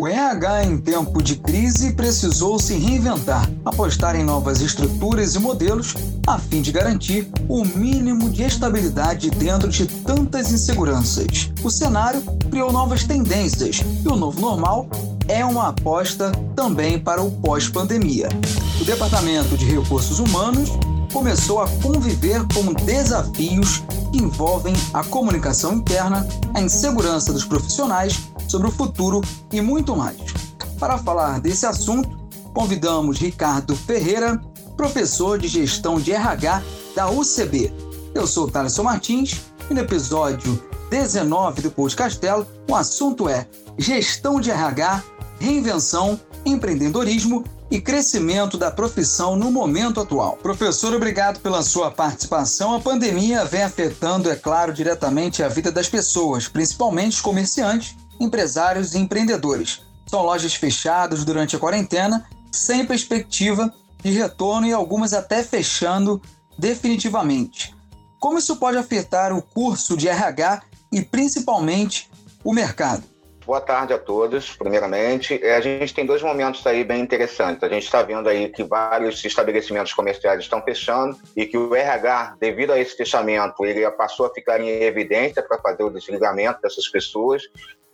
O RH, em tempo de crise, precisou se reinventar, apostar em novas estruturas e modelos, a fim de garantir o mínimo de estabilidade dentro de tantas inseguranças. O cenário criou novas tendências e o novo normal é uma aposta também para o pós-pandemia. O Departamento de Recursos Humanos começou a conviver com desafios que envolvem a comunicação interna, a insegurança dos profissionais sobre o futuro e muito mais. Para falar desse assunto, convidamos Ricardo Ferreira, professor de gestão de RH da UCB. Eu sou Thaleson Martins e no episódio 19 do Post Castelo, o assunto é gestão de RH, reinvenção, empreendedorismo e crescimento da profissão no momento atual. Professor, obrigado pela sua participação. A pandemia vem afetando, é claro, diretamente a vida das pessoas, principalmente os comerciantes empresários e empreendedores. São lojas fechadas durante a quarentena, sem perspectiva de retorno e algumas até fechando definitivamente. Como isso pode afetar o curso de RH e principalmente o mercado? Boa tarde a todos, primeiramente. É, a gente tem dois momentos aí bem interessantes. A gente está vendo aí que vários estabelecimentos comerciais estão fechando e que o RH, devido a esse fechamento, ele passou a ficar em evidência para fazer o desligamento dessas pessoas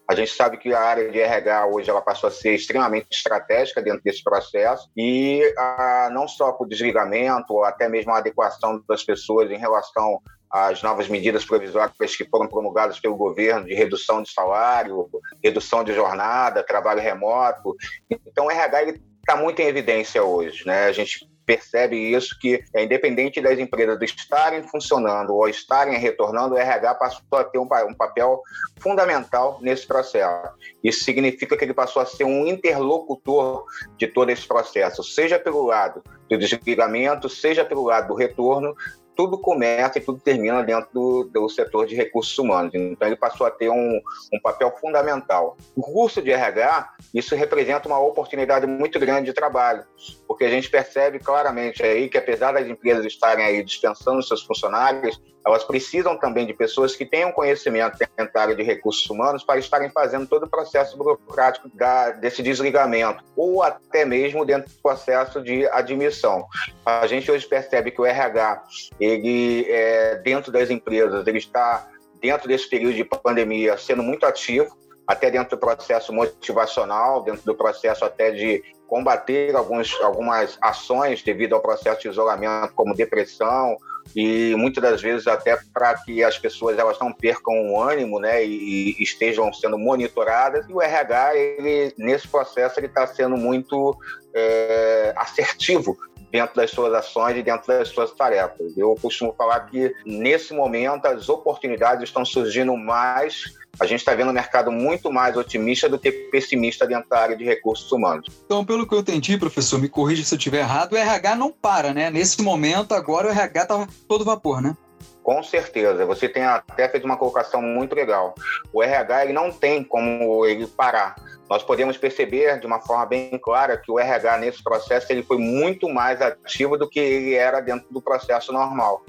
a gente sabe que a área de RH hoje ela passou a ser extremamente estratégica dentro desse processo e a, não só por desligamento ou até mesmo a adequação das pessoas em relação às novas medidas provisórias que foram promulgadas pelo governo de redução de salário, redução de jornada, trabalho remoto. Então o RH está muito em evidência hoje, né? A gente percebe isso, que é independente das empresas estarem funcionando ou estarem retornando, o RH passou a ter um, um papel fundamental nesse processo. Isso significa que ele passou a ser um interlocutor de todo esse processo, seja pelo lado do desligamento, seja pelo lado do retorno, tudo começa e tudo termina dentro do, do setor de recursos humanos. Então, ele passou a ter um, um papel fundamental. O curso de RH, isso representa uma oportunidade muito grande de trabalho, porque a gente percebe claramente aí que, apesar das empresas estarem aí dispensando seus funcionários, elas precisam também de pessoas que tenham conhecimento dentro da área de recursos humanos para estarem fazendo todo o processo burocrático da, desse desligamento, ou até mesmo dentro do processo de admissão. A gente hoje percebe que o RH, ele, é, dentro das empresas, ele está, dentro desse período de pandemia, sendo muito ativo, até dentro do processo motivacional, dentro do processo até de combater alguns, algumas ações devido ao processo de isolamento, como depressão, e muitas das vezes até para que as pessoas elas não percam o ânimo, né, e, e estejam sendo monitoradas. E o RH, ele nesse processo, ele está sendo muito é, assertivo dentro das suas ações e dentro das suas tarefas. Eu costumo falar que nesse momento as oportunidades estão surgindo mais a gente está vendo o mercado muito mais otimista do que pessimista dentro da área de recursos humanos. Então, pelo que eu entendi, professor, me corrija se eu estiver errado, o RH não para, né? Nesse momento, agora o RH está todo vapor, né? Com certeza. Você tem até feito uma colocação muito legal. O RH ele não tem como ele parar. Nós podemos perceber de uma forma bem clara que o RH nesse processo ele foi muito mais ativo do que ele era dentro do processo normal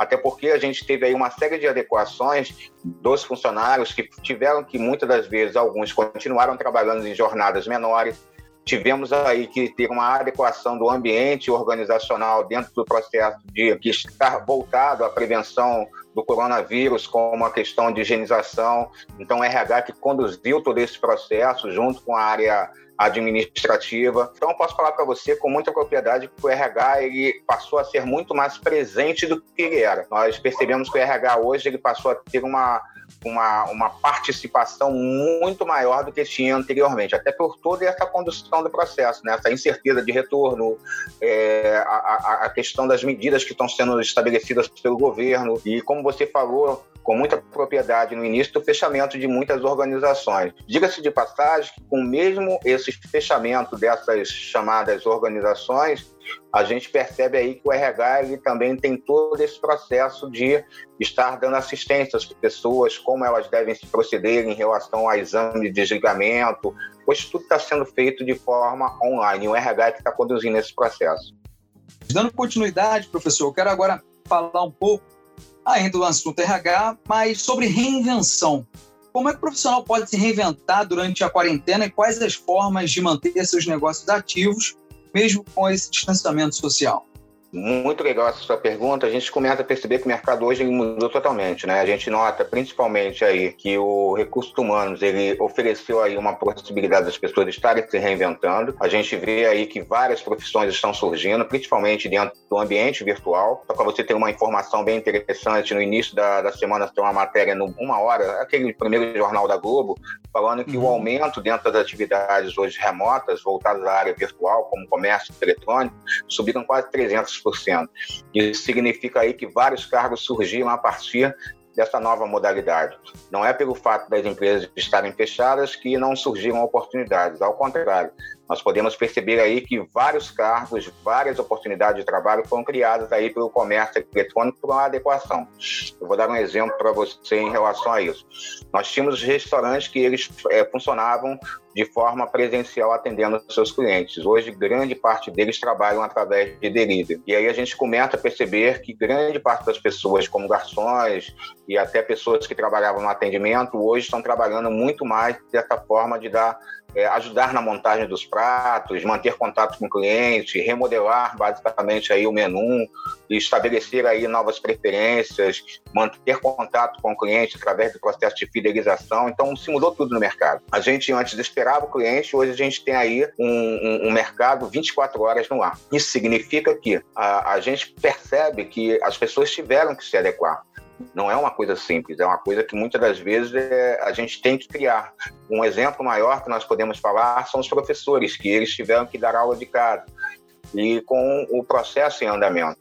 até porque a gente teve aí uma série de adequações dos funcionários que tiveram que muitas das vezes alguns continuaram trabalhando em jornadas menores. Tivemos aí que ter uma adequação do ambiente organizacional dentro do processo de que estar voltado à prevenção do coronavírus, como a questão de higienização. Então, o RH que conduziu todo esse processo junto com a área administrativa. Então, eu posso falar para você com muita propriedade que o RH ele passou a ser muito mais presente do que ele era. Nós percebemos que o RH hoje ele passou a ter uma uma, uma participação muito maior do que tinha anteriormente, até por toda essa condução do processo, né? essa incerteza de retorno, é, a, a, a questão das medidas que estão sendo estabelecidas pelo governo, e como você falou, com muita propriedade no início do fechamento de muitas organizações. Diga-se de passagem que, com mesmo esse fechamento dessas chamadas organizações, a gente percebe aí que o RH ele também tem todo esse processo de estar dando assistência às pessoas, como elas devem se proceder em relação ao exame de desligamento, pois tudo está sendo feito de forma online. O RH é que está conduzindo esse processo. Dando continuidade, professor, eu quero agora falar um pouco ainda do assunto RH, mas sobre reinvenção. como é que o profissional pode se reinventar durante a quarentena e quais as formas de manter seus negócios ativos, mesmo com esse distanciamento social? Muito legal essa sua pergunta. A gente começa a perceber que o mercado hoje mudou totalmente, né? A gente nota principalmente aí que o recursos humanos ele ofereceu aí uma possibilidade das pessoas estarem se reinventando. A gente vê aí que várias profissões estão surgindo, principalmente dentro do ambiente virtual. Só para você ter uma informação bem interessante, no início da, da semana tem uma matéria no Uma Hora, aquele primeiro jornal da Globo, falando que uhum. o aumento dentro das atividades hoje remotas, voltadas à área virtual, como comércio eletrônico, subiram quase 300 isso significa aí que vários cargos surgiram a partir dessa nova modalidade. Não é pelo fato das empresas estarem fechadas que não surgiram oportunidades, ao contrário. Nós podemos perceber aí que vários cargos, várias oportunidades de trabalho foram criadas aí pelo comércio eletrônico por uma adequação. Eu vou dar um exemplo para você em relação a isso. Nós tínhamos restaurantes que eles é, funcionavam de forma presencial atendendo seus clientes. Hoje, grande parte deles trabalham através de delivery. E aí a gente começa a perceber que grande parte das pessoas, como garçons e até pessoas que trabalhavam no atendimento, hoje estão trabalhando muito mais dessa forma de dar é, ajudar na montagem dos pratos, manter contato com o cliente, remodelar basicamente aí o menu, estabelecer aí novas preferências, manter contato com o cliente através do processo de fidelização. Então, se mudou tudo no mercado. A gente antes esperava o cliente, hoje a gente tem aí um, um, um mercado 24 horas no ar. Isso significa que a, a gente percebe que as pessoas tiveram que se adequar. Não é uma coisa simples, é uma coisa que muitas das vezes é, a gente tem que criar. Um exemplo maior que nós podemos falar são os professores, que eles tiveram que dar aula de casa e com o processo em andamento.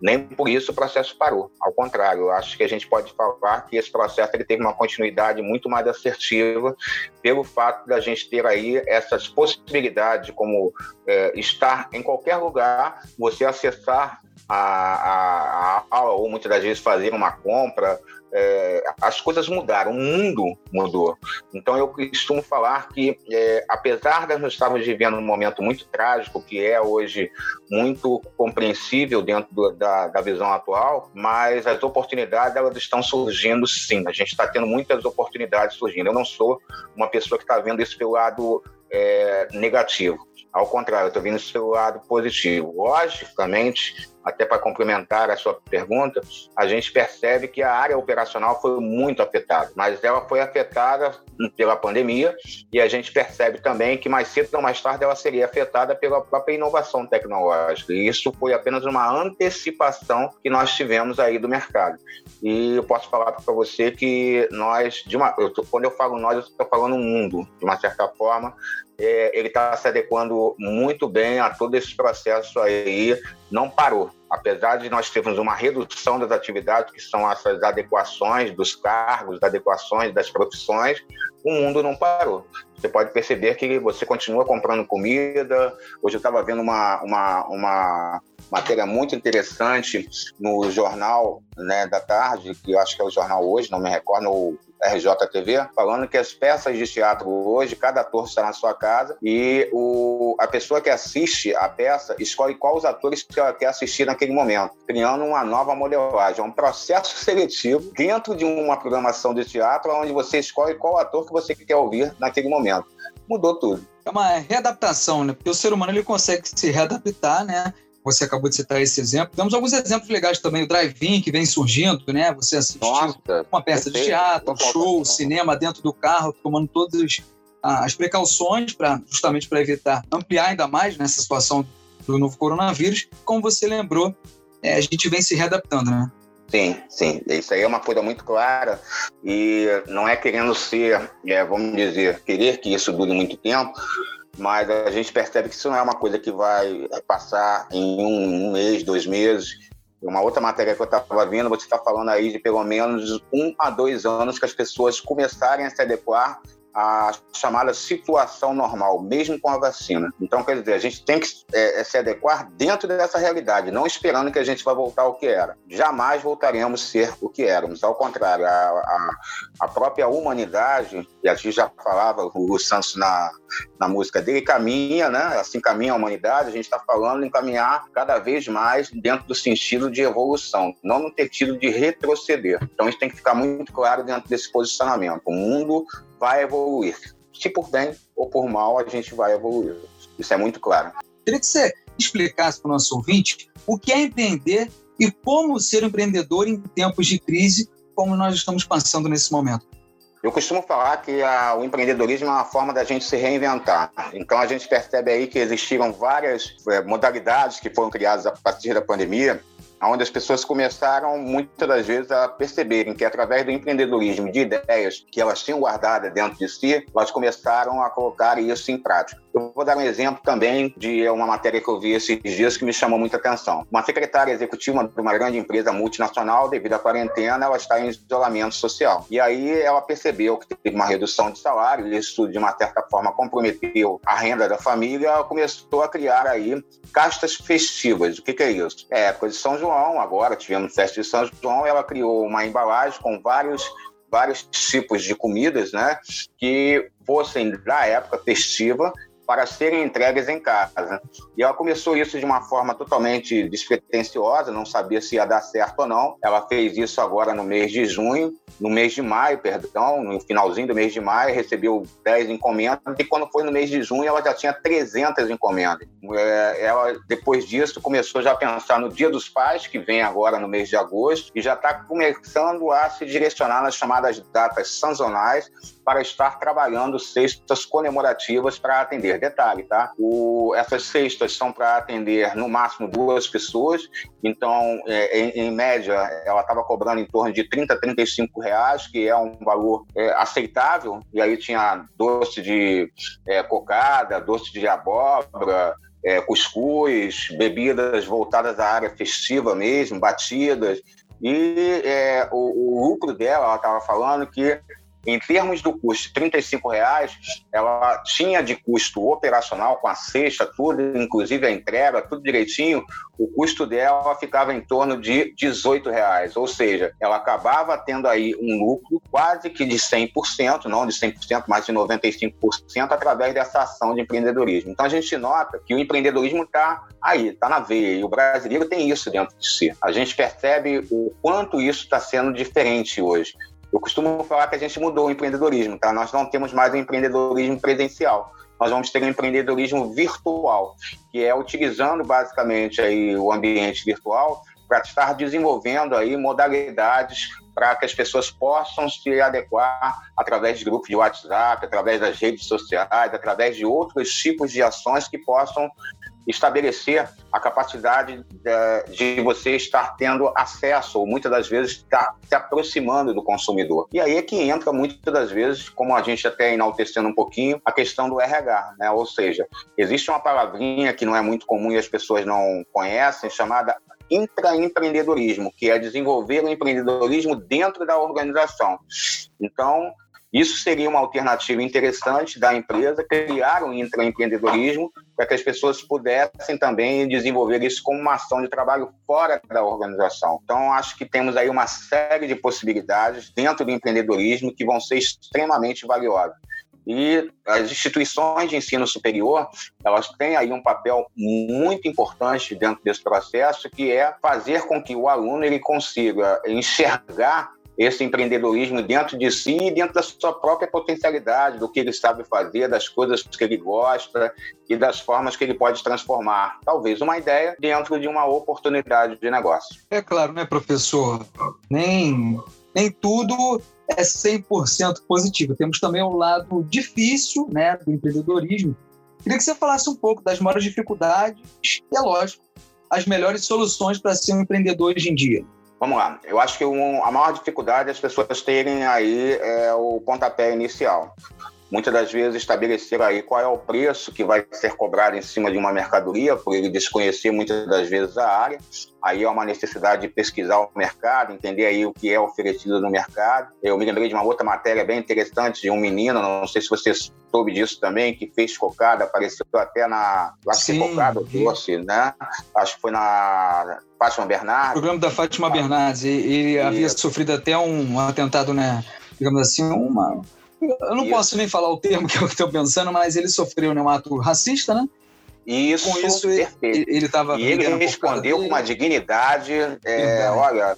Nem por isso o processo parou. Ao contrário, eu acho que a gente pode falar que esse processo ele teve uma continuidade muito mais assertiva pelo fato da gente ter aí essas possibilidades, como é, estar em qualquer lugar, você acessar a, a, a, ou muitas das vezes fazer uma compra, é, as coisas mudaram, o mundo mudou. Então eu costumo falar que, é, apesar de nós estarmos vivendo um momento muito trágico, que é hoje muito compreensível dentro do, da, da visão atual, mas as oportunidades elas estão surgindo sim. A gente está tendo muitas oportunidades surgindo. Eu não sou uma pessoa que está vendo isso pelo lado é, negativo. Ao contrário, eu estou vendo isso pelo lado positivo. Logicamente, até para complementar a sua pergunta, a gente percebe que a área operacional foi muito afetada, mas ela foi afetada pela pandemia e a gente percebe também que mais cedo ou mais tarde ela seria afetada pela própria inovação tecnológica. E isso foi apenas uma antecipação que nós tivemos aí do mercado. E eu posso falar para você que nós, uma, eu tô, quando eu falo nós, eu estou falando o mundo, de uma certa forma, é, ele está se adequando muito bem a todo esse processo aí, não parou. Apesar de nós termos uma redução das atividades, que são essas adequações dos cargos, adequações das profissões, o mundo não parou. Você pode perceber que você continua comprando comida. Hoje eu estava vendo uma, uma, uma matéria muito interessante no jornal né, da tarde, que eu acho que é o jornal hoje, não me recordo, ou RJTV, falando que as peças de teatro hoje, cada ator está na sua casa e o, a pessoa que assiste a peça escolhe quais os atores que ela quer assistir naquele momento, criando uma nova modelagem, um processo seletivo dentro de uma programação de teatro onde você escolhe qual ator que você quer ouvir naquele momento. Mudou tudo. É uma readaptação, né? Porque o ser humano ele consegue se readaptar, né? Você acabou de citar esse exemplo. Temos alguns exemplos legais também. O drive-in que vem surgindo, né? Você assistiu Nossa, uma peça de teatro, um show, cinema dentro do carro, tomando todas as precauções para justamente para evitar ampliar ainda mais nessa situação do novo coronavírus. Como você lembrou, é, a gente vem se readaptando, né? Sim, sim. Isso aí é uma coisa muito clara e não é querendo ser, é, vamos dizer, querer que isso dure muito tempo, mas a gente percebe que isso não é uma coisa que vai passar em um, um mês, dois meses. Uma outra matéria que eu estava vendo, você está falando aí de pelo menos um a dois anos que as pessoas começarem a se adequar a chamada situação normal, mesmo com a vacina. Então, quer dizer, a gente tem que é, é, se adequar dentro dessa realidade, não esperando que a gente vá voltar ao que era. Jamais voltaremos a ser o que éramos. Ao contrário, a, a, a própria humanidade, e a gente já falava, o Santos na, na música dele, caminha, né? Assim caminha a humanidade, a gente está falando em caminhar cada vez mais dentro do sentido de evolução, não no sentido de retroceder. Então, isso tem que ficar muito claro dentro desse posicionamento. O mundo vai evoluir. Se por bem ou por mal, a gente vai evoluir. Isso é muito claro. Queria que você explicasse para o nosso ouvinte o que é empreender e como ser empreendedor em tempos de crise, como nós estamos passando nesse momento. Eu costumo falar que a, o empreendedorismo é uma forma da gente se reinventar. Então a gente percebe aí que existiram várias é, modalidades que foram criadas a partir da pandemia onde as pessoas começaram muitas das vezes a perceberem que através do empreendedorismo de ideias que elas tinham guardadas dentro de si, elas começaram a colocar isso em prática. Eu vou dar um exemplo também de uma matéria que eu vi esses dias que me chamou muita atenção. Uma secretária executiva de uma grande empresa multinacional, devido à quarentena, ela está em isolamento social. E aí ela percebeu que teve uma redução de salário, isso de uma certa forma comprometeu a renda da família, ela começou a criar aí castas festivas. O que, que é isso? É época de São João, agora tivemos festa de São João, ela criou uma embalagem com vários vários tipos de comidas, né, que fossem da época festiva para serem entregues em casa. E ela começou isso de uma forma totalmente despretensiosa, não sabia se ia dar certo ou não. Ela fez isso agora no mês de junho, no mês de maio, perdão, no finalzinho do mês de maio, recebeu 10 encomendas e quando foi no mês de junho ela já tinha 300 encomendas. É, ela, depois disso, começou já a pensar no Dia dos Pais, que vem agora no mês de agosto, e já está começando a se direcionar nas chamadas datas sazonais para estar trabalhando cestas comemorativas para atender. Detalhe, tá? O, essas cestas são para atender no máximo duas pessoas, então, é, em, em, média, ela estava cobrando em torno de 30, 35 reais, que é um valor é, aceitável, e aí tinha doce de é, cocada, doce de abóbora, é, cuscuz, bebidas voltadas à área festiva mesmo, batidas, e é, o, o lucro dela, ela estava falando que em termos do custo de R$ reais, ela tinha de custo operacional com a cesta, tudo, inclusive a entrega, tudo direitinho, o custo dela ficava em torno de R$ reais, ou seja, ela acabava tendo aí um lucro quase que de 100%, não de 100%, mas de 95% através dessa ação de empreendedorismo. Então a gente nota que o empreendedorismo está aí, está na veia, e o brasileiro tem isso dentro de si. A gente percebe o quanto isso está sendo diferente hoje. Eu costumo falar que a gente mudou o empreendedorismo, tá? Nós não temos mais o empreendedorismo presencial. Nós vamos ter um empreendedorismo virtual, que é utilizando basicamente aí o ambiente virtual para estar desenvolvendo aí modalidades para que as pessoas possam se adequar através de grupos de WhatsApp, através das redes sociais, através de outros tipos de ações que possam estabelecer a capacidade de, de, você estar tendo acesso, ou muitas das vezes estar se aproximando do consumidor. E aí é que entra muitas das vezes, como a gente até enaltecendo um pouquinho, a questão do RH, né? Ou seja, existe uma palavrinha que não é muito comum e as pessoas não conhecem, chamada intraempreendedorismo, que é desenvolver o empreendedorismo dentro da organização. Então, isso seria uma alternativa interessante da empresa, criar um intraempreendedorismo para que as pessoas pudessem também desenvolver isso como uma ação de trabalho fora da organização. Então, acho que temos aí uma série de possibilidades dentro do empreendedorismo que vão ser extremamente valiosas. E as instituições de ensino superior, elas têm aí um papel muito importante dentro desse processo, que é fazer com que o aluno ele consiga enxergar esse empreendedorismo dentro de si e dentro da sua própria potencialidade, do que ele sabe fazer, das coisas que ele gosta e das formas que ele pode transformar, talvez, uma ideia dentro de uma oportunidade de negócio. É claro, né, professor? Nem, nem tudo é 100% positivo. Temos também o lado difícil né, do empreendedorismo. Queria que você falasse um pouco das maiores dificuldades e, é lógico, as melhores soluções para ser um empreendedor hoje em dia. Vamos lá. Eu acho que um, a maior dificuldade é as pessoas terem aí é, o pontapé inicial. Muitas das vezes estabelecer aí qual é o preço que vai ser cobrado em cima de uma mercadoria, por ele desconhecer muitas das vezes a área. Aí é uma necessidade de pesquisar o mercado, entender aí o que é oferecido no mercado. Eu me lembrei de uma outra matéria bem interessante de um menino, não sei se você soube disso também, que fez cocada, apareceu até na. Acho que cocada, doce, né? Acho que foi na Fátima Bernardes. O programa da Fátima Bernardes. Ele havia sofrido até um atentado, né? Digamos assim, uma eu não Isso. posso nem falar o termo que eu estou pensando, mas ele sofreu né, um ato racista, né? Isso, com isso perfeito. ele estava. E ele respondeu com uma dignidade, é, olha,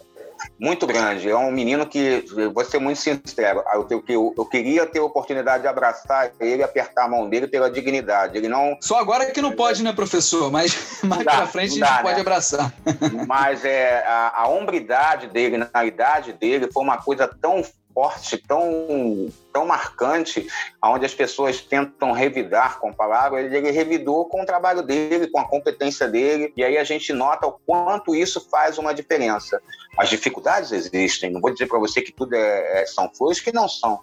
muito grande. É um menino que, vou ser muito sincero, eu, eu, eu, queria ter a oportunidade de abraçar ele, apertar a mão dele pela dignidade. Ele não. Só agora que não pode, né, professor? Mas mais para frente dá, a gente né? pode abraçar. Mas é, a, a hombridade dele, na idade dele, foi uma coisa tão forte, tão, tão marcante, onde as pessoas tentam revidar com palavras, ele, ele revidou com o trabalho dele, com a competência dele, e aí a gente nota o quanto isso faz uma diferença. As dificuldades existem, não vou dizer para você que tudo é, é, são flores, que não são,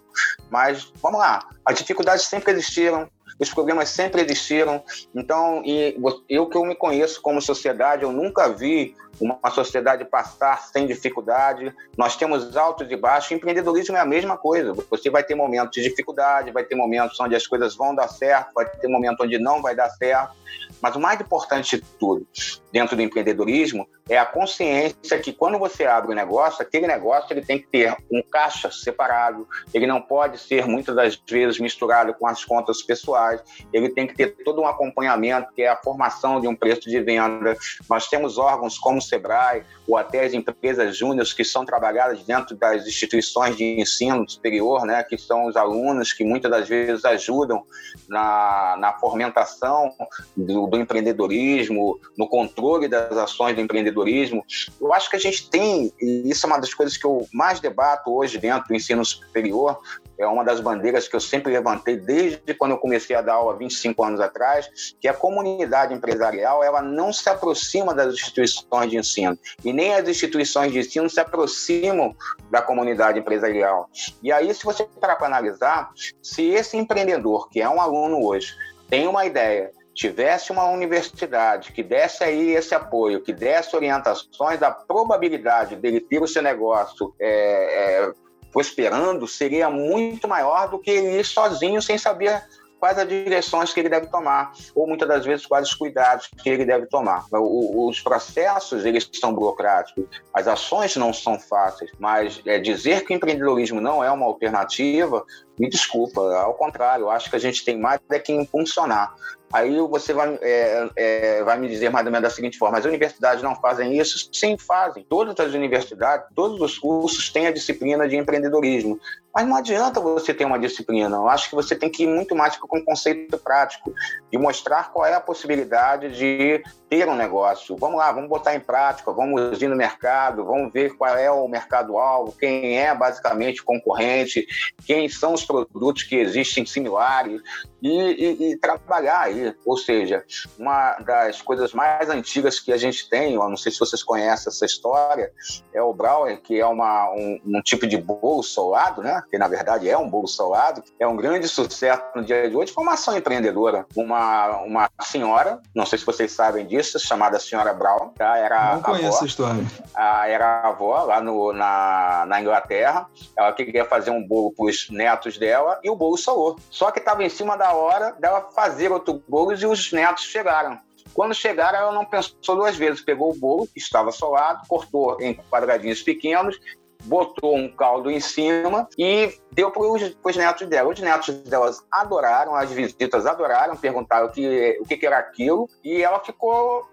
mas vamos lá, as dificuldades sempre existiram, os problemas sempre existiram. Então, e eu que eu me conheço como sociedade, eu nunca vi uma sociedade passar sem dificuldade. Nós temos altos e baixos. Empreendedorismo é a mesma coisa. Você vai ter momentos de dificuldade, vai ter momentos onde as coisas vão dar certo, vai ter momentos onde não vai dar certo. Mas o mais importante de tudo, dentro do empreendedorismo, é a consciência que quando você abre um negócio, aquele negócio ele tem que ter um caixa separado, ele não pode ser muitas das vezes misturado com as contas pessoais, ele tem que ter todo um acompanhamento, que é a formação de um preço de venda. Nós temos órgãos como Sebrae ou até as empresas júniores que são trabalhadas dentro das instituições de ensino superior, né, que são os alunos que muitas das vezes ajudam na, na fomentação do, do empreendedorismo, no controle das ações do empreendedorismo. Eu acho que a gente tem, e isso é uma das coisas que eu mais debato hoje dentro do ensino superior, é uma das bandeiras que eu sempre levantei desde quando eu comecei a dar aula 25 anos atrás, que a comunidade empresarial ela não se aproxima das instituições de ensino e nem as instituições de ensino se aproximam da comunidade empresarial. E aí, se você parar para analisar, se esse empreendedor que é um aluno hoje tem uma ideia tivesse uma universidade que desse aí esse apoio, que desse orientações, a probabilidade dele ter o seu negócio é, é, prosperando seria muito maior do que ele ir sozinho sem saber quais as direções que ele deve tomar, ou muitas das vezes quais os cuidados que ele deve tomar. O, os processos, eles são burocráticos, as ações não são fáceis, mas é, dizer que o empreendedorismo não é uma alternativa, me desculpa, ao contrário, acho que a gente tem mais é que impulsionar. Aí você vai, é, é, vai me dizer mais ou menos da seguinte forma: as universidades não fazem isso? Sim, fazem. Todas as universidades, todos os cursos têm a disciplina de empreendedorismo. Mas não adianta você ter uma disciplina. Eu acho que você tem que ir muito mais com um conceito prático, de mostrar qual é a possibilidade de ter um negócio. Vamos lá, vamos botar em prática, vamos ir no mercado, vamos ver qual é o mercado-alvo, quem é basicamente o concorrente, quem são os produtos que existem similares e, e, e trabalhar aí. Ou seja, uma das coisas mais antigas que a gente tem, eu não sei se vocês conhecem essa história, é o Brauer, que é uma, um, um tipo de bolo solado, né? que na verdade é um bolo solado, é um grande sucesso no dia de hoje, foi uma ação empreendedora. Uma, uma senhora, não sei se vocês sabem disso, chamada Senhora Brown, tá? era não conheço avó, a história. A, era a avó lá no, na, na Inglaterra, ela queria fazer um bolo para os netos dela e o bolo solou. Só que estava em cima da hora dela fazer outro bolo e os netos chegaram. Quando chegaram, ela não pensou duas vezes. Pegou o bolo, que estava solado, cortou em quadradinhos pequenos botou um caldo em cima e deu para os netos dela. Os netos delas adoraram, as visitas adoraram, perguntaram o que, o que era aquilo e ela ficou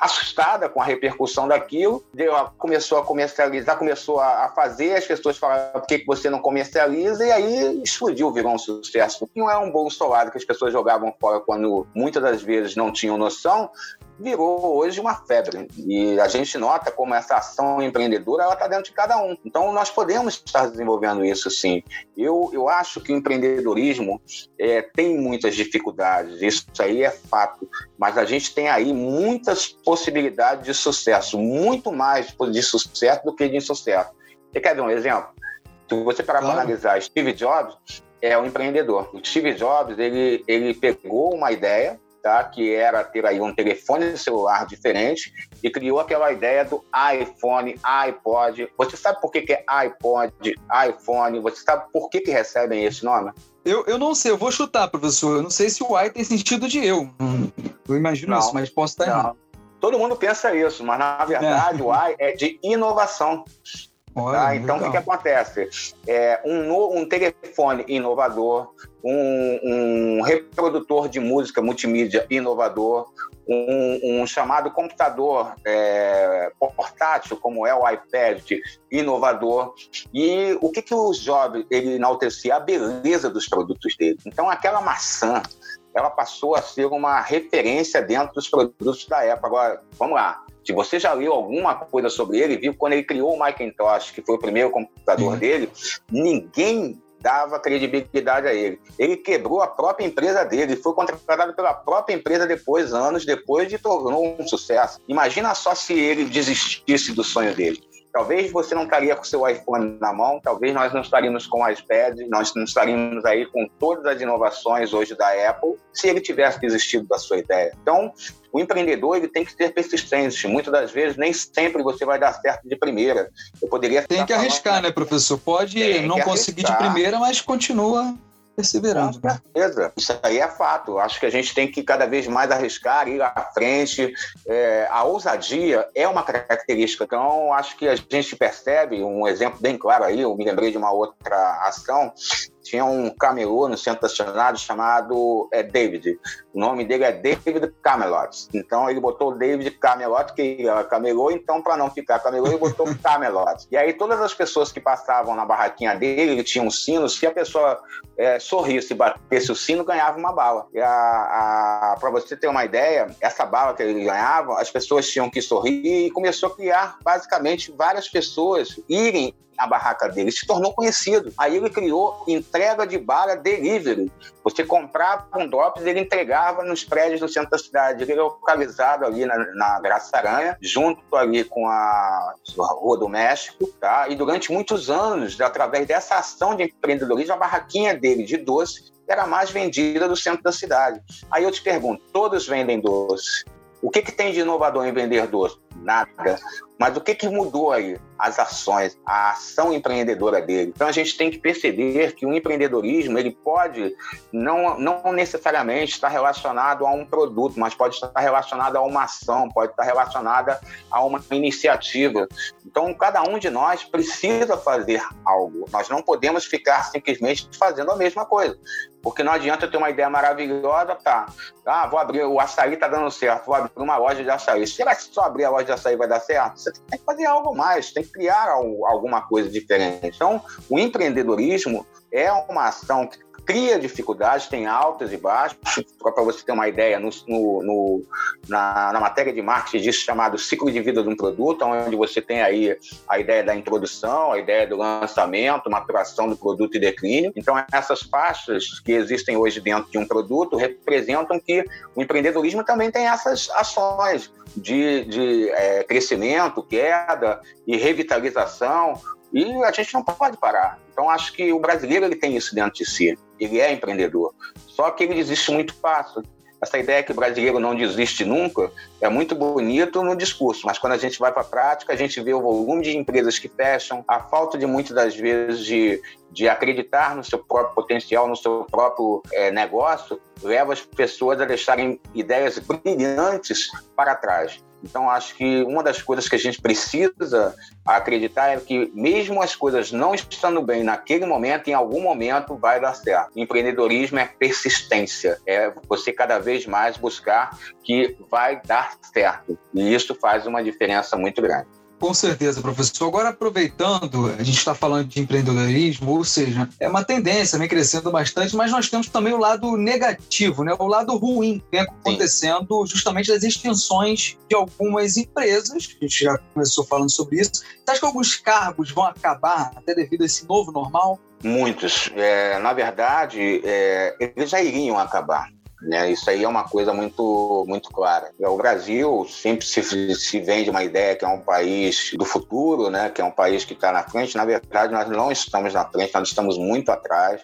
assustada com a repercussão daquilo, deu, começou a comercializar, começou a, fazer, as pessoas falaram por que, você não comercializa, e aí explodiu, virou um sucesso. Não é um bolo solado que as pessoas jogavam fora quando muitas das vezes não tinham noção, virou hoje uma febre. E a gente nota como essa ação empreendedora ela está dentro de cada um. Então nós podemos estar desenvolvendo isso sim. Eu, eu acho que o empreendedorismo é, tem muitas dificuldades, isso aí é fato. Mas a gente tem aí muitas possibilidades de sucesso, muito mais de sucesso do que de insucesso. Você quer ver um exemplo? Se você parar claro. para analisar Steve Jobs, é o empreendedor. O Steve Jobs, ele, ele pegou uma ideia, tá, que era ter aí um telefone celular diferente e criou aquela ideia do iPhone, iPod. Você sabe por que, que é iPod, iPhone? Você sabe por que, que recebem esse nome? Eu, eu não sei, eu vou chutar, professor. Eu não sei se o I tem sentido de eu. Eu imagino não, isso, mas posso estar não. errado. Todo mundo pensa isso, mas na verdade é. o I é de inovação. Olha, tá? Então, o que, que acontece? É, um, um telefone inovador, um, um, reprodutor de música multimídia inovador, um, um chamado computador é, portátil, como é o iPad, inovador. E o que, que o Jobs ele enaltecia? A beleza dos produtos dele. Então, aquela maçã, ela passou a ser uma referência dentro dos produtos da época. Agora, vamos lá. Se você já leu alguma coisa sobre ele, viu quando ele criou o Macintosh, que foi o primeiro computador uhum. dele, ninguém dava credibilidade a ele. Ele quebrou a própria empresa dele, foi contratado pela própria empresa depois, anos depois, e tornou um sucesso. Imagina só se ele desistisse do sonho dele. Talvez você não estaria com seu iPhone na mão, talvez nós não estaríamos com o iPad, nós não estaríamos aí com todas as inovações hoje da Apple, se ele tivesse desistido da sua ideia. Então, o empreendedor ele tem que ser persistente. Muitas das vezes, nem sempre você vai dar certo de primeira. Eu poderia Tem que arriscar, né, professor? Pode não conseguir de primeira, mas continua perseverando. Com né? certeza. Né? Isso aí é fato. Acho que a gente tem que cada vez mais arriscar, ir à frente. É, a ousadia é uma característica. Então, acho que a gente percebe, um exemplo bem claro aí, eu me lembrei de uma outra ação, tinha um camelô no centro da cidade chamado é, David. O nome dele é David Camelot. Então ele botou David Camelot, que era camelô, então para não ficar camelô, ele botou Camelot. E aí todas as pessoas que passavam na barraquinha dele, ele tinha um sino, se a pessoa é, sorrisse e batesse o sino, ganhava uma bala. E para você ter uma ideia, essa bala que ele ganhava, as pessoas tinham que sorrir e começou a criar basicamente várias pessoas irem a barraca dele, se tornou conhecido. Aí ele criou entrega de bala delivery. Você comprava um drops ele entregava nos prédios do centro da cidade. Ele é localizado ali na, na Graça Aranha, junto ali com a Rua do México, tá? E durante muitos anos, através dessa ação de empreendedorismo, a barraquinha dele de doce era mais vendida do centro da cidade. Aí eu te pergunto, todos vendem doce? O que, que tem de inovador em vender doce? Nada. Mas o que, que mudou aí? As ações, a ação empreendedora dele. Então a gente tem que perceber que o empreendedorismo ele pode não, não necessariamente estar relacionado a um produto, mas pode estar relacionado a uma ação, pode estar relacionada a uma iniciativa. Então cada um de nós precisa fazer algo. Nós não podemos ficar simplesmente fazendo a mesma coisa. Porque não adianta ter uma ideia maravilhosa, tá? Ah, vou abrir, o açaí tá dando certo, vou abrir uma loja de açaí. Será que só abrir a loja de açaí vai dar certo? Você tem que fazer algo mais, tem que criar alguma coisa diferente. Então, o empreendedorismo é uma ação que cria dificuldades, tem altas e baixas. Para você ter uma ideia, no, no, na, na, matéria de marketing disso chamado ciclo de vida de um produto, onde você tem aí a ideia da introdução, a ideia do lançamento, maturação do produto e declínio. Então, essas faixas que existem hoje dentro de um produto representam que o empreendedorismo também tem essas ações de, de é, crescimento, queda e revitalização, e a gente não pode parar. Então, acho que o brasileiro ele tem isso dentro de si. Ele é empreendedor. Só que ele desiste muito fácil. Essa ideia que o brasileiro não desiste nunca é muito bonito no discurso, mas quando a gente vai para a prática, a gente vê o volume de empresas que fecham, a falta de muitas das vezes de, de acreditar no seu próprio potencial, no seu próprio é, negócio, leva as pessoas a deixarem ideias brilhantes para trás. Então, acho que uma das coisas que a gente precisa acreditar é que, mesmo as coisas não estando bem naquele momento, em algum momento vai dar certo. Empreendedorismo é persistência, é você cada vez mais buscar que vai dar certo. E isso faz uma diferença muito grande. Com certeza, professor. Agora, aproveitando, a gente está falando de empreendedorismo, ou seja, é uma tendência, vem crescendo bastante, mas nós temos também o lado negativo, né? o lado ruim que vem acontecendo Sim. justamente das extinções de algumas empresas. A gente já começou falando sobre isso. Você acha que alguns cargos vão acabar até devido a esse novo normal? Muitos. É, na verdade, é, eles já iriam acabar. Né? Isso aí é uma coisa muito, muito clara. O Brasil sempre se, se vende uma ideia que é um país do futuro, né? que é um país que está na frente. Na verdade, nós não estamos na frente, nós estamos muito atrás.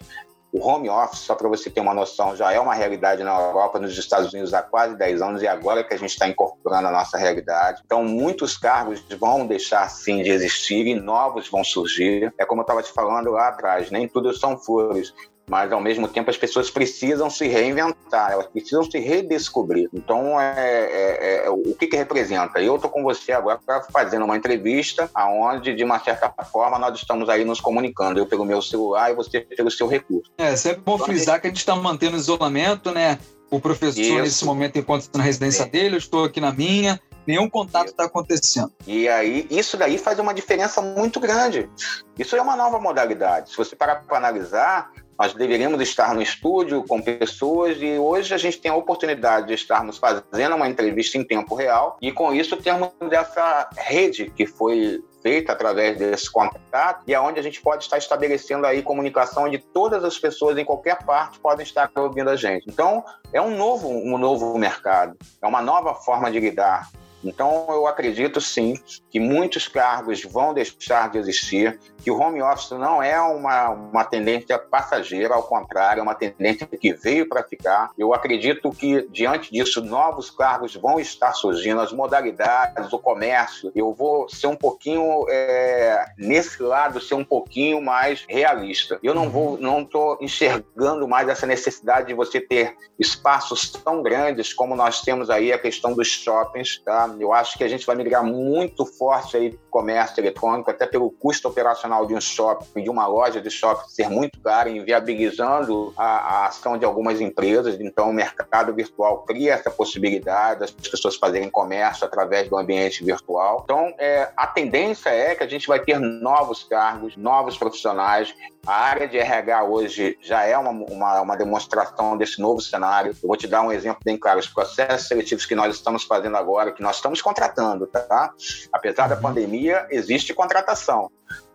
O home office, só para você ter uma noção, já é uma realidade na Europa, nos Estados Unidos há quase 10 anos e agora que a gente está incorporando a nossa realidade. Então, muitos cargos vão deixar sim de existir e novos vão surgir. É como eu estava te falando lá atrás, nem tudo são flores mas ao mesmo tempo as pessoas precisam se reinventar, elas precisam se redescobrir. Então, é, é, é o que, que representa? Eu estou com você agora fazendo uma entrevista, aonde de uma certa forma nós estamos aí nos comunicando, eu pelo meu celular e você pelo seu recurso. É sempre bom então, frisar que a gente está mantendo isolamento, né? O professor Isso. nesse momento encontra na residência dele, eu estou aqui na minha, nenhum contato está acontecendo. E aí, isso daí faz uma diferença muito grande. Isso é uma nova modalidade. Se você parar para analisar, nós deveríamos estar no estúdio com pessoas e hoje a gente tem a oportunidade de estarmos fazendo uma entrevista em tempo real e com isso termos essa rede que foi feita através desse contato e aonde é a gente pode estar estabelecendo aí comunicação de todas as pessoas em qualquer parte podem estar ouvindo a gente. Então, é um novo, um novo mercado, é uma nova forma de lidar então, eu acredito sim que muitos cargos vão deixar de existir, que o home office não é uma, uma tendência passageira, ao contrário, é uma tendência que veio para ficar. Eu acredito que, diante disso, novos cargos vão estar surgindo, as modalidades, o comércio. Eu vou ser um pouquinho, é, nesse lado, ser um pouquinho mais realista. Eu não vou, não estou enxergando mais essa necessidade de você ter espaços tão grandes como nós temos aí a questão dos shoppings, tá? Eu acho que a gente vai migrar muito forte aí comércio eletrônico, até pelo custo operacional de um shopping, de uma loja de shopping ser muito caro, inviabilizando a, a ação de algumas empresas. Então, o mercado virtual cria essa possibilidade das pessoas fazerem comércio através do ambiente virtual. Então, é, a tendência é que a gente vai ter novos cargos, novos profissionais. A área de RH hoje já é uma, uma, uma demonstração desse novo cenário. Eu vou te dar um exemplo bem claro. Os processos seletivos que nós estamos fazendo agora, que nós estamos contratando, tá? Apesar da uhum. pandemia, existe contratação.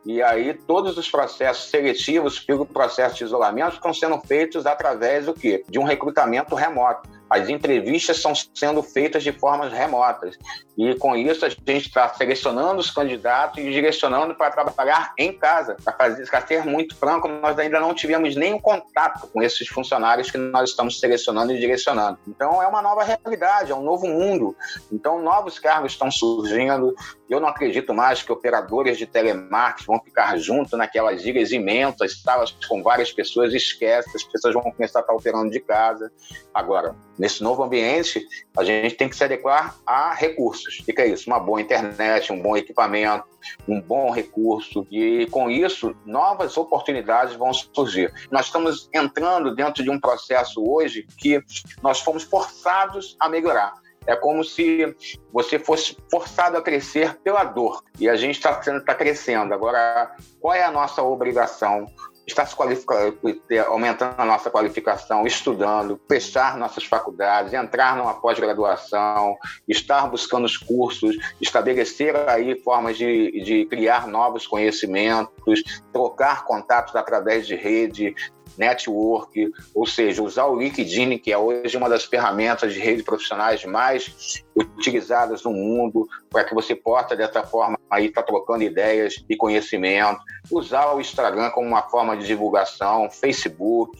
E aí todos os processos seletivos pelo processo de isolamento estão sendo feitos através do quê? De um recrutamento remoto. As entrevistas estão sendo feitas de formas remotas. E com isso a gente está selecionando os candidatos e direcionando para trabalhar em casa. Para ser muito franco, nós ainda não tivemos nenhum contato com esses funcionários que nós estamos selecionando e direcionando. Então é uma nova realidade, é um novo mundo. Então novos cargos estão surgindo. Eu não acredito mais que operadores de telemarketing vão ficar junto naquelas ilhas imensas, salas com várias pessoas, esquece, as pessoas vão começar a estar operando de casa. Agora, nesse novo ambiente, a gente tem que se adequar a recursos. Que é isso? Uma boa internet, um bom equipamento, um bom recurso. E com isso, novas oportunidades vão surgir. Nós estamos entrando dentro de um processo hoje que nós fomos forçados a melhorar. É como se você fosse forçado a crescer pela dor. E a gente está tá crescendo. Agora, qual é a nossa obrigação? Estar se qualificando, aumentando a nossa qualificação, estudando, fechar nossas faculdades, entrar numa pós-graduação, estar buscando os cursos, estabelecer aí formas de, de criar novos conhecimentos, trocar contatos através de rede, network, ou seja, usar o LinkedIn, que é hoje uma das ferramentas de rede profissionais mais utilizadas no mundo, para que você possa, dessa forma, aí estar tá trocando ideias e conhecimento, usar o Instagram como uma forma de divulgação, Facebook,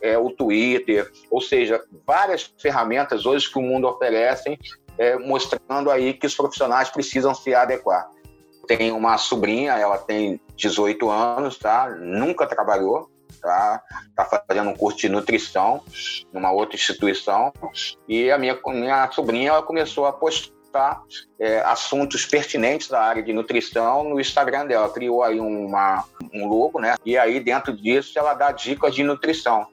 é, o Twitter, ou seja, várias ferramentas hoje que o mundo oferece, é, mostrando aí que os profissionais precisam se adequar. Tem uma sobrinha, ela tem 18 anos, tá? Nunca trabalhou, tá, tá fazendo um curso de nutrição numa outra instituição e a minha, minha sobrinha ela começou a postar é, assuntos pertinentes da área de nutrição no Instagram dela. Criou aí uma, um logo, né? E aí dentro disso ela dá dicas de nutrição.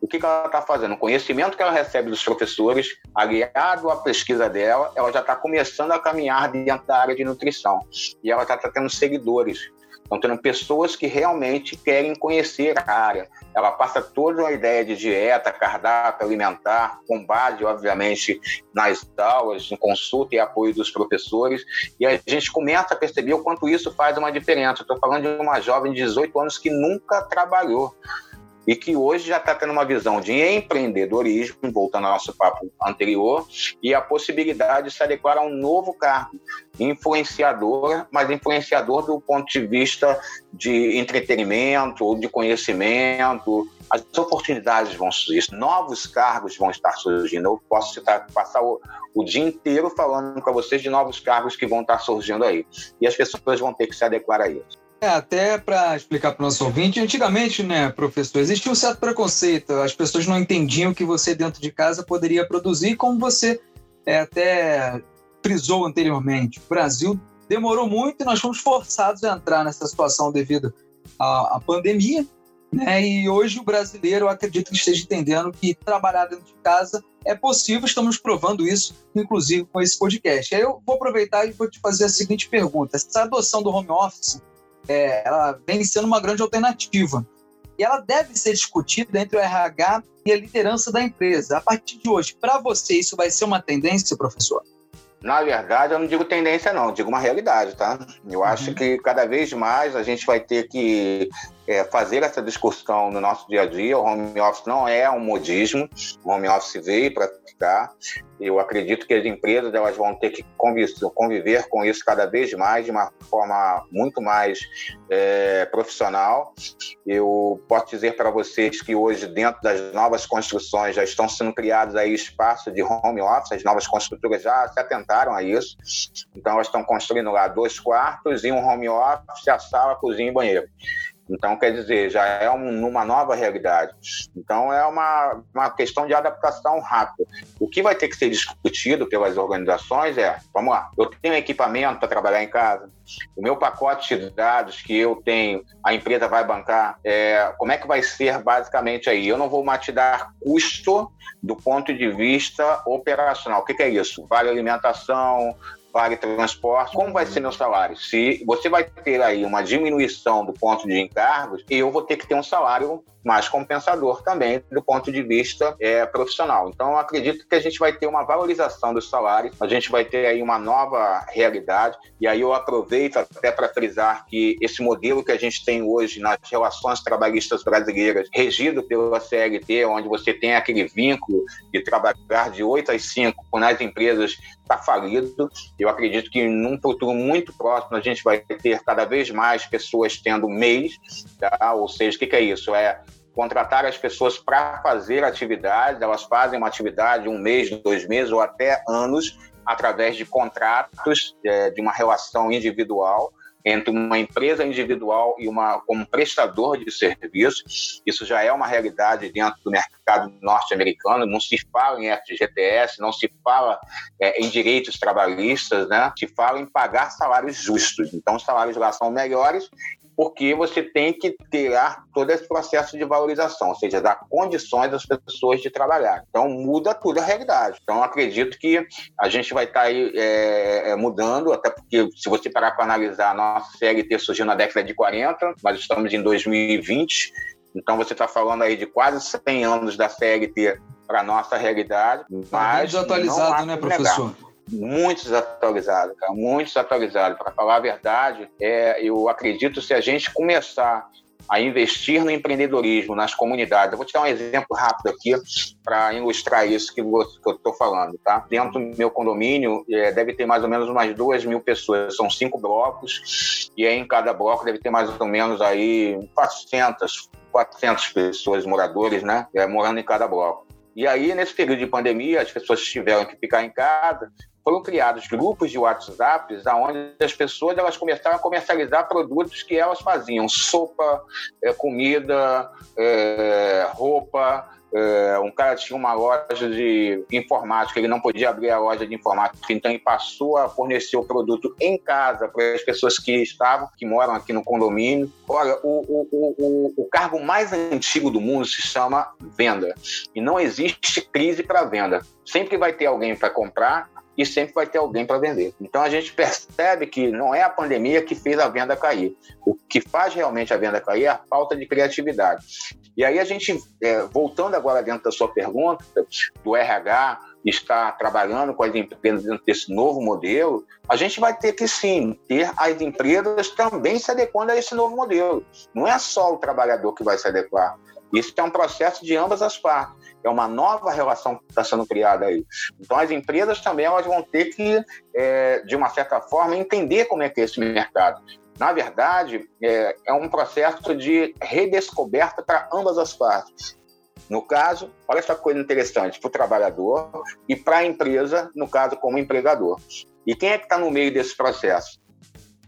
O que, ela está fazendo? O conhecimento que ela recebe dos professores, aliado à pesquisa dela, ela já está começando a caminhar dentro da área de nutrição. E ela está tendo seguidores. Tendo pessoas que realmente querem conhecer a área. Ela passa toda uma ideia de dieta, cardápio alimentar, com base, obviamente, nas aulas, em consulta e apoio dos professores. E a gente começa a perceber o quanto isso faz uma diferença. Estou falando de uma jovem de 18 anos que nunca trabalhou. E que hoje já está tendo uma visão de empreendedorismo, voltando ao nosso papo anterior, e a possibilidade de se adequar a um novo cargo, influenciador, mas influenciador do ponto de vista de entretenimento ou de conhecimento. As oportunidades vão surgir, novos cargos vão estar surgindo. Eu posso citar, passar o, o dia inteiro falando para vocês de novos cargos que vão estar surgindo aí. E as pessoas vão ter que se adequar a isso. É, até para explicar para o nosso ouvinte, antigamente, né, professor, existia um certo preconceito. As pessoas não entendiam que você dentro de casa poderia produzir, como você é, até frisou anteriormente. O Brasil demorou muito e nós fomos forçados a entrar nessa situação devido à, à pandemia. Né? E hoje o brasileiro, acredito que esteja entendendo que trabalhar dentro de casa é possível, estamos provando isso, inclusive com esse podcast. Aí eu vou aproveitar e vou te fazer a seguinte pergunta: essa adoção do home office é, ela vem sendo uma grande alternativa. E ela deve ser discutida entre o RH e a liderança da empresa. A partir de hoje, para você, isso vai ser uma tendência, professor? Na verdade, eu não digo tendência, não, digo uma realidade, tá? Eu uhum. acho que cada vez mais a gente vai ter que é, fazer essa discussão no nosso dia a dia. O home office não é um modismo, o home office veio para ficar. Eu acredito que as empresas elas vão ter que conviver com isso cada vez mais, de uma forma muito mais é, profissional. Eu posso dizer para vocês que hoje, dentro das novas construções, já estão sendo criados aí espaços de home office, as novas construtoras já se atentaram a isso. Então, elas estão construindo lá dois quartos e um home office, a sala, cozinha e banheiro. Então, quer dizer, já é um, uma nova realidade. Então, é uma, uma questão de adaptação rápida. O que vai ter que ser discutido pelas organizações é: vamos lá, eu tenho equipamento para trabalhar em casa, o meu pacote de dados que eu tenho, a empresa vai bancar, é, como é que vai ser basicamente aí? Eu não vou mais te dar custo do ponto de vista operacional. O que, que é isso? Vale alimentação, vale transporte, como vai ser meu salário? Se você vai ter aí uma diminuição do ponto de encargos, eu vou ter que ter um salário mais compensador também do ponto de vista é, profissional. Então, acredito que a gente vai ter uma valorização dos salários, a gente vai ter aí uma nova realidade, e aí eu aproveito até para frisar que esse modelo que a gente tem hoje nas relações trabalhistas brasileiras, regido pela CLT, onde você tem aquele vínculo de trabalhar de 8 às 5 nas empresas, está falido. Eu acredito que num futuro muito próximo a gente vai ter cada vez mais pessoas tendo mês, tá? ou seja, o que, que é isso? É contratar as pessoas para fazer atividades, elas fazem uma atividade um mês, dois meses ou até anos através de contratos é, de uma relação individual entre uma empresa individual e uma um prestador de serviços. Isso já é uma realidade dentro do mercado norte-americano. Não se fala em FGTS, não se fala é, em direitos trabalhistas, né? Se fala em pagar salários justos. Então, os salários lá são melhores porque você tem que criar todo esse processo de valorização, ou seja, dar condições às pessoas de trabalhar. Então, muda tudo a realidade. Então, acredito que a gente vai estar tá aí é, é, mudando, até porque, se você parar para analisar, a nossa CLT surgiu na década de 40, nós estamos em 2020, então você está falando aí de quase 100 anos da CLT para a nossa realidade. Tá mas desatualizado, né, professor? Negar muito desatualizado, cara, muito desatualizado. Para falar a verdade, é, eu acredito se a gente começar a investir no empreendedorismo nas comunidades. Eu vou te dar um exemplo rápido aqui para ilustrar isso que, eu estou falando, tá? Dentro do meu condomínio é, deve ter mais ou menos umas duas mil pessoas, são cinco blocos e aí em cada bloco deve ter mais ou menos aí 400, 400 pessoas, moradores, né? É, morando em cada bloco. E aí, nesse período de pandemia, as pessoas tiveram que ficar em casa foram criados grupos de WhatsApp onde as pessoas elas começaram a comercializar produtos que elas faziam, sopa, é, comida, é, roupa. É, um cara tinha uma loja de informática, ele não podia abrir a loja de informática, então ele passou a fornecer o produto em casa para as pessoas que estavam, que moram aqui no condomínio. Olha, o, o, o, o cargo mais antigo do mundo se chama venda, e não existe crise para venda. Sempre vai ter alguém para comprar e sempre vai ter alguém para vender. Então a gente percebe que não é a pandemia que fez a venda cair. O que faz realmente a venda cair é a falta de criatividade. E aí a gente, é, voltando agora dentro da sua pergunta, do RH, está trabalhando com as empresas dentro desse novo modelo, a gente vai ter que sim ter as empresas também se adequando a esse novo modelo. Não é só o trabalhador que vai se adequar Isso é um processo de ambas as partes. É uma nova relação que está sendo criada aí. Então, as empresas também elas vão ter que, é, de uma certa forma, entender como é que é esse mercado. Na verdade, é, é um processo de redescoberta para ambas as partes. No caso, olha essa coisa interessante, para o trabalhador e para a empresa, no caso, como empregador. E quem é que está no meio desse processo?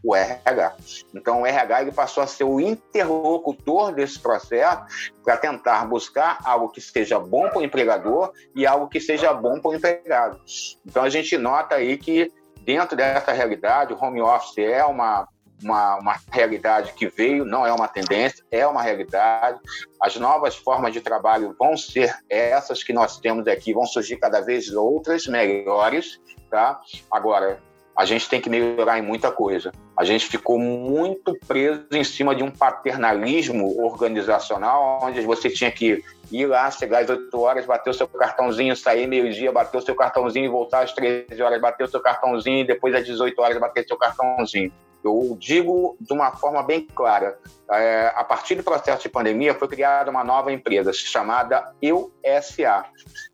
O RH. Então, o RH ele passou a ser o interlocutor desse processo para tentar buscar algo que seja bom para o empregador e algo que seja bom para o empregado. Então, a gente nota aí que, dentro dessa realidade, o home office é uma uma, uma realidade que veio, não é uma tendência, é uma realidade. As novas formas de trabalho vão ser essas que nós temos aqui, vão surgir cada vez outras, melhores, tá? Agora, a gente tem que melhorar em muita coisa. A gente ficou muito preso em cima de um paternalismo organizacional, onde você tinha que ir lá, chegar às 8 horas, bater o seu cartãozinho, sair meio-dia, bater o seu cartãozinho voltar às 13 horas, bater o seu cartãozinho e depois às 18 horas bater o seu cartãozinho. Eu digo de uma forma bem clara: é, a partir do processo de pandemia foi criada uma nova empresa chamada Eu SA.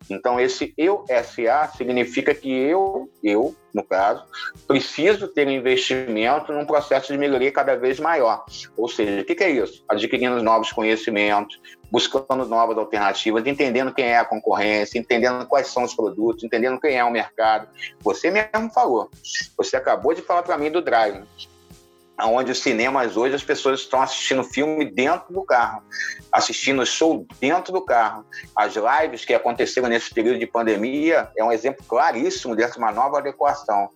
Então, esse Eu SA significa que eu, eu, no caso, preciso ter um investimento num processo de melhoria cada vez maior. Ou seja, o que é isso? Adquirindo novos conhecimentos, buscando novas alternativas, entendendo quem é a concorrência, entendendo quais são os produtos, entendendo quem é o mercado. Você mesmo falou. Você acabou de falar para mim do Drive onde os cinemas hoje as pessoas estão assistindo filme dentro do carro, assistindo show dentro do carro. As lives que aconteceram nesse período de pandemia é um exemplo claríssimo dessa uma nova adequação.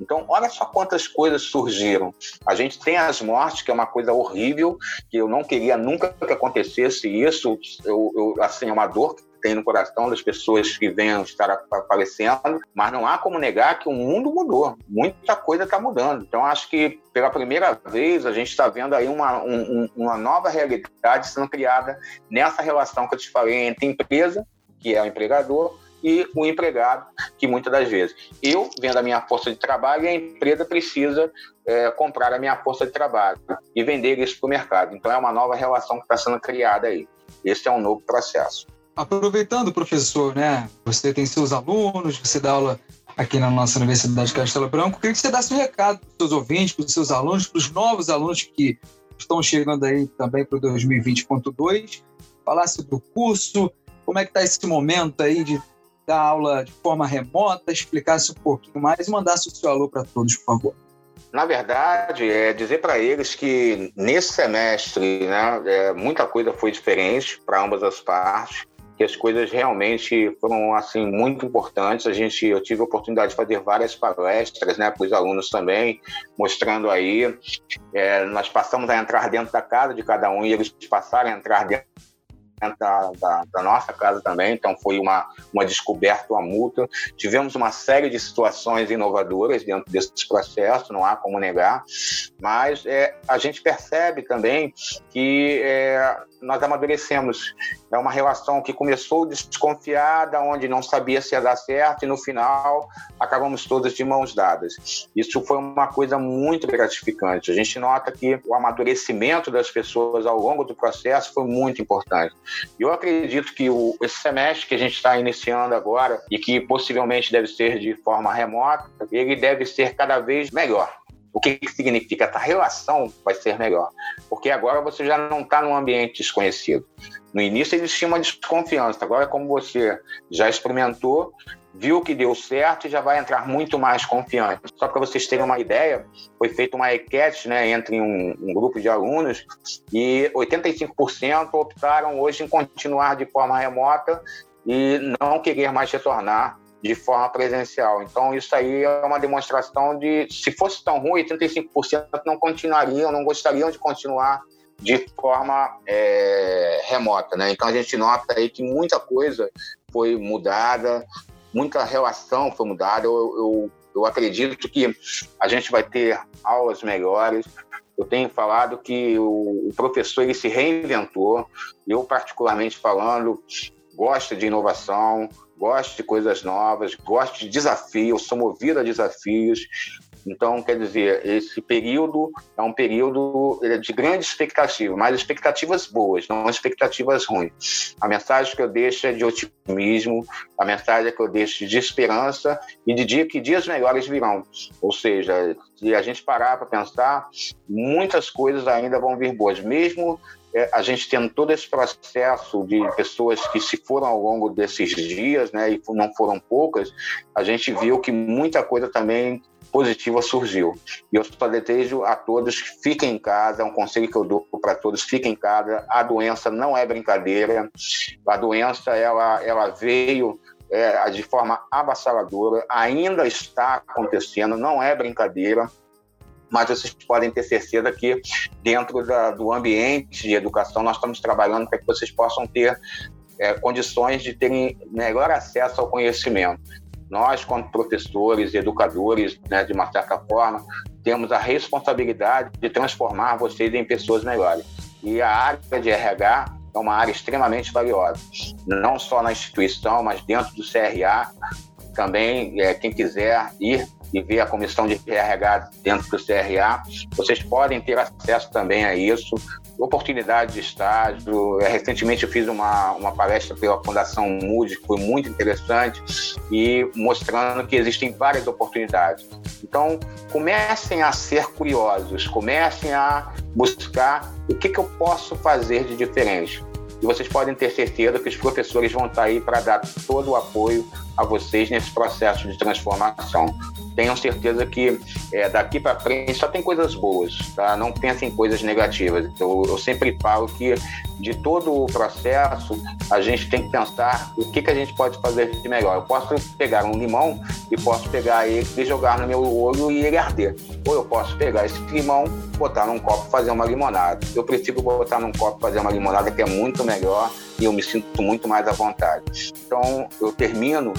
Então, olha só quantas coisas surgiram. A gente tem as mortes, que é uma coisa horrível, que eu não queria nunca que acontecesse isso. Eu, eu assim, é uma dor tem no coração das pessoas que venham estar aparecendo, mas não há como negar que o mundo mudou, muita coisa está mudando. Então, acho que pela primeira vez a gente está vendo aí uma, um, uma nova realidade sendo criada nessa relação que eu te falei entre empresa, que é o empregador, e o empregado, que muitas das vezes eu vendo a minha força de trabalho e a empresa precisa é, comprar a minha força de trabalho e vender isso para o mercado. Então é uma nova relação que está sendo criada aí. Esse é um novo processo. Aproveitando, professor, né? Você tem seus alunos, você dá aula aqui na nossa Universidade de Castelo Branco. Queria que você desse um recado para os seus ouvintes, para os seus alunos, para os novos alunos que estão chegando aí também para o 2020.2. Falasse do curso, como é que está esse momento aí de dar aula de forma remota, explicasse um pouquinho mais e mandasse o seu alô para todos, por favor. Na verdade, é dizer para eles que nesse semestre, né, é, muita coisa foi diferente para ambas as partes que as coisas realmente foram assim muito importantes. A gente, eu tive a oportunidade de fazer várias palestras, né, para os alunos também, mostrando aí. É, nós passamos a entrar dentro da casa de cada um e eles passaram a entrar dentro da, da, da, nossa casa também, então foi uma, uma descoberta, uma multa. Tivemos uma série de situações inovadoras dentro desse processo, não há como negar, mas é, a gente percebe também que é, nós amadurecemos. É uma relação que começou desconfiada, onde não sabia se ia dar certo, e no final acabamos todos de mãos dadas. Isso foi uma coisa muito gratificante. A gente nota que o amadurecimento das pessoas ao longo do processo foi muito importante. Eu acredito que o, esse semestre que a gente está iniciando agora e que possivelmente deve ser de forma remota, ele deve ser cada vez melhor. O que, que significa? Essa relação vai ser melhor. Porque agora você já não está num ambiente desconhecido. No início existia uma desconfiança, agora, como você já experimentou, viu que deu certo e já vai entrar muito mais confiante. Só para vocês terem uma ideia, foi feita uma enquete né, entre um, um, grupo de alunos e 85% optaram hoje em continuar de forma remota e não querer mais retornar de forma presencial. Então, isso aí é uma demonstração de, se fosse tão ruim, 85% não continuariam, não gostariam de continuar de forma é, remota, né? Então, a gente nota aí que muita coisa foi mudada, muita relação foi mudada. Eu, eu, eu acredito que a gente vai ter aulas melhores. Eu tenho falado que o, o professor ele se reinventou. Eu, particularmente falando, gosto de inovação, gosto de coisas novas, gosto de desafios, sou movido a desafios. Então, quer dizer, esse período é um período é, de grande expectativa, mas expectativas boas, não expectativas ruins. A mensagem que eu deixo é de otimismo, a mensagem que eu deixo de esperança e de dia que dias melhores virão. Ou seja, se a gente parar para pensar, muitas coisas ainda vão vir boas, mesmo a gente tendo todo esse processo de pessoas que se foram ao longo desses dias, né, e não foram poucas, a gente viu que muita coisa também positiva surgiu. E eu só desejo a todos que fiquem em casa, é um conselho que eu dou para todos, fiquem em casa. A doença não é brincadeira. A doença ela ela veio é, de forma avassaladora, ainda está acontecendo, não é brincadeira mas vocês podem ter certeza que dentro da, do ambiente de educação nós estamos trabalhando para que vocês possam ter é, condições de terem melhor acesso ao conhecimento. Nós, como professores educadores, né, de uma certa forma, temos a responsabilidade de transformar vocês em pessoas melhores. E a área de RH é uma área extremamente valiosa, não só na instituição, mas dentro do CRA. Também, é, quem quiser ir e ver a comissão de RH dentro do CRA. Vocês podem ter acesso também a isso. Oportunidade de estágio. É, recentemente eu fiz uma, uma palestra pela Fundação Moody, que foi muito interessante, e mostrando que existem várias oportunidades. Então, comecem a ser curiosos, comecem a buscar o que, que eu posso fazer de diferente. E vocês podem ter certeza que os professores vão estar aí para dar todo o apoio a vocês nesse processo de transformação tenham certeza que é, daqui para frente só tem coisas boas, tá? Não pensem em coisas negativas. Eu, eu, sempre falo que de todo o processo a gente tem que pensar o que, que a gente pode fazer de melhor. Eu posso pegar um limão e posso pegar ele e jogar no meu olho e ele arder. Ou eu posso pegar esse limão, botar num copo e fazer uma limonada. Eu prefiro botar num copo e fazer uma limonada que é muito melhor e eu me sinto muito mais à vontade. Então eu termino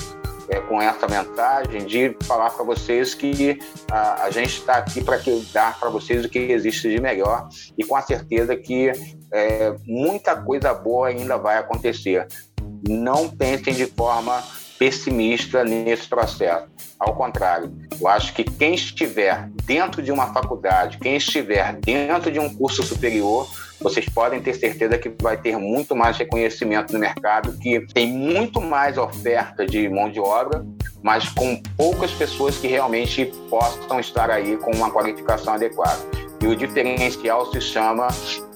é, com essa mensagem de falar para vocês que a, a gente está aqui para dar para vocês o que existe de melhor e com a certeza que é, muita coisa boa ainda vai acontecer. Não pensem de forma pessimista nesse processo. Ao contrário, eu acho que quem estiver dentro de uma faculdade, quem estiver dentro de um curso superior, vocês podem ter certeza que vai ter muito mais reconhecimento no mercado, que tem muito mais oferta de mão de obra, mas com poucas pessoas que realmente possam estar aí com uma qualificação adequada. E o diferencial se chama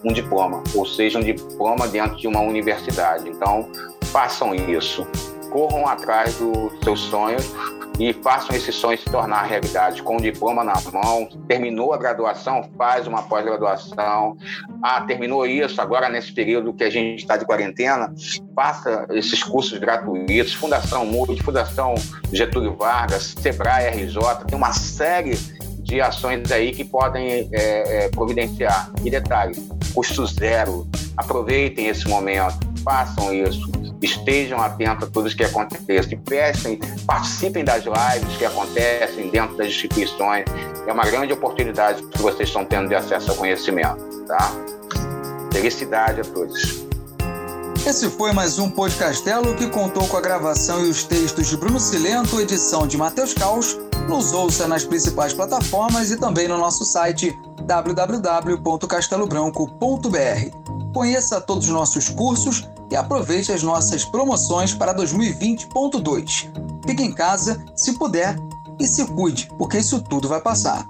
um diploma, ou seja, um diploma dentro de uma universidade. Então, façam isso corram atrás dos seus sonhos e façam esses sonhos se tornar realidade, com o diploma na mão, terminou a graduação, faz uma pós-graduação, ah, terminou isso, agora nesse período que a gente está de quarentena, faça esses cursos gratuitos, Fundação MUD, Fundação Getúlio Vargas, Sebrae RJ, tem uma série de ações aí que podem é, é, providenciar. E detalhe, custo zero, aproveitem esse momento, façam isso estejam atentos a tudo que acontece, prestem, participem das lives que acontecem dentro das instituições. É uma grande oportunidade que vocês estão tendo de acesso ao conhecimento, tá? Felicidade a todos. Esse foi mais um Podcastelo que contou com a gravação e os textos de Bruno Silento, edição de Matheus Caos. Nos ouça nas principais plataformas e também no nosso site www.castelobranco.br. Conheça todos os nossos cursos e aproveite as nossas promoções para 2020.2. Fique em casa, se puder, e se cuide, porque isso tudo vai passar.